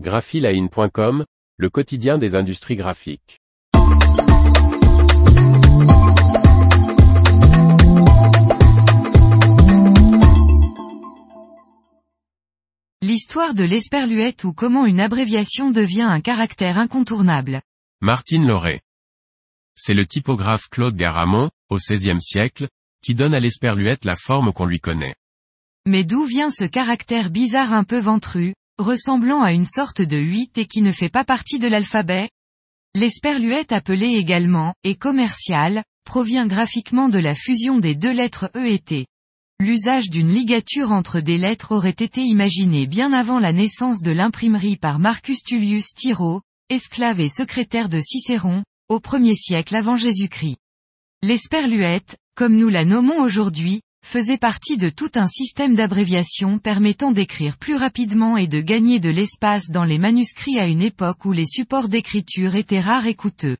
graphiline.com, le quotidien des industries graphiques. L'histoire de l'esperluette ou comment une abréviation devient un caractère incontournable. Martine Lauré. C'est le typographe Claude Garamond, au XVIe siècle, qui donne à l'esperluette la forme qu'on lui connaît. Mais d'où vient ce caractère bizarre un peu ventru, ressemblant à une sorte de 8 et qui ne fait pas partie de l'alphabet L'esperluette appelée également, et commerciale, provient graphiquement de la fusion des deux lettres E et T. L'usage d'une ligature entre des lettres aurait été imaginé bien avant la naissance de l'imprimerie par Marcus Tullius Tiro, esclave et secrétaire de Cicéron, au premier siècle avant Jésus-Christ. L'esperluette, comme nous la nommons aujourd'hui, faisait partie de tout un système d'abréviation permettant d'écrire plus rapidement et de gagner de l'espace dans les manuscrits à une époque où les supports d'écriture étaient rares et coûteux.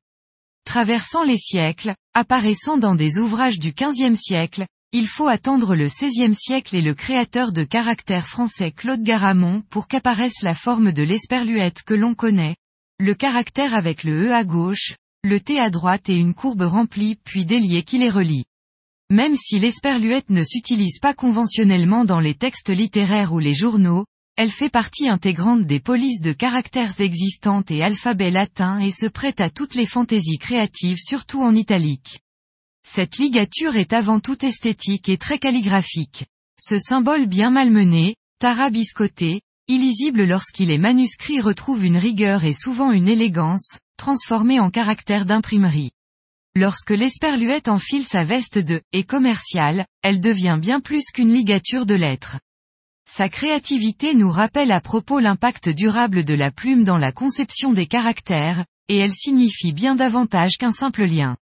Traversant les siècles, apparaissant dans des ouvrages du XVe siècle, il faut attendre le XVIe siècle et le créateur de caractères français Claude Garamond pour qu'apparaisse la forme de l'esperluette que l'on connaît. Le caractère avec le E à gauche, le T à droite et une courbe remplie puis déliée qui les relie. Même si l'esperluette ne s'utilise pas conventionnellement dans les textes littéraires ou les journaux, elle fait partie intégrante des polices de caractères existantes et alphabet latin et se prête à toutes les fantaisies créatives surtout en italique. Cette ligature est avant tout esthétique et très calligraphique. Ce symbole bien malmené, tarabiscoté, illisible lorsqu'il est manuscrit retrouve une rigueur et souvent une élégance, transformée en caractère d'imprimerie. Lorsque l'esperluette enfile sa veste de « et commerciale », elle devient bien plus qu'une ligature de lettres. Sa créativité nous rappelle à propos l'impact durable de la plume dans la conception des caractères, et elle signifie bien davantage qu'un simple lien.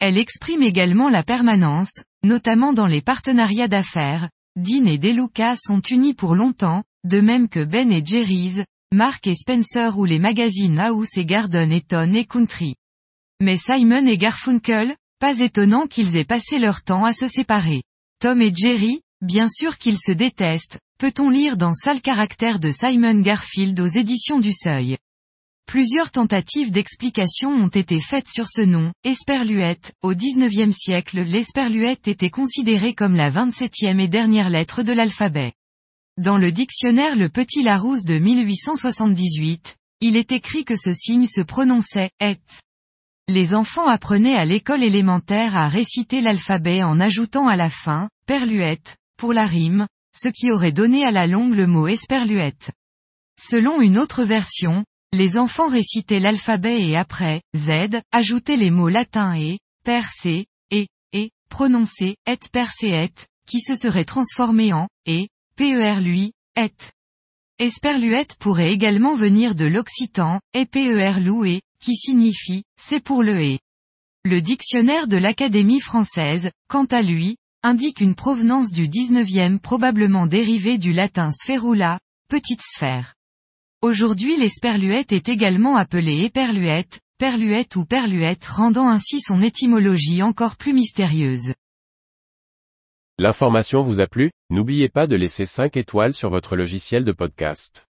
Elle exprime également la permanence, notamment dans les partenariats d'affaires. Dean et Deluca sont unis pour longtemps, de même que Ben et Jerry's, Mark et Spencer ou les magazines House et Garden et Ton et Country. Mais Simon et Garfunkel, pas étonnant qu'ils aient passé leur temps à se séparer. Tom et Jerry, bien sûr qu'ils se détestent, peut-on lire dans Sale caractère de Simon Garfield aux éditions du Seuil. Plusieurs tentatives d'explication ont été faites sur ce nom, Esperluette. Au XIXe siècle l'esperluette était considérée comme la 27e et dernière lettre de l'alphabet. Dans le dictionnaire Le Petit Larousse de 1878, il est écrit que ce signe se prononçait « et ». Les enfants apprenaient à l'école élémentaire à réciter l'alphabet en ajoutant à la fin, perluette, pour la rime, ce qui aurait donné à la longue le mot esperluette. Selon une autre version, les enfants récitaient l'alphabet et après, Z, ajoutaient les mots latins et, percé, et, et, prononcé, et percé et, qui se seraient transformés en, et, per lui, et. Esperluette pourrait également venir de l'occitan, eper loué, qui signifie, c'est pour le et. Le dictionnaire de l'Académie française, quant à lui, indique une provenance du 19e probablement dérivée du latin spherula, petite sphère. Aujourd'hui l'esperluette est également appelée éperluette, perluette ou perluette rendant ainsi son étymologie encore plus mystérieuse. L'information vous a plu, n'oubliez pas de laisser 5 étoiles sur votre logiciel de podcast.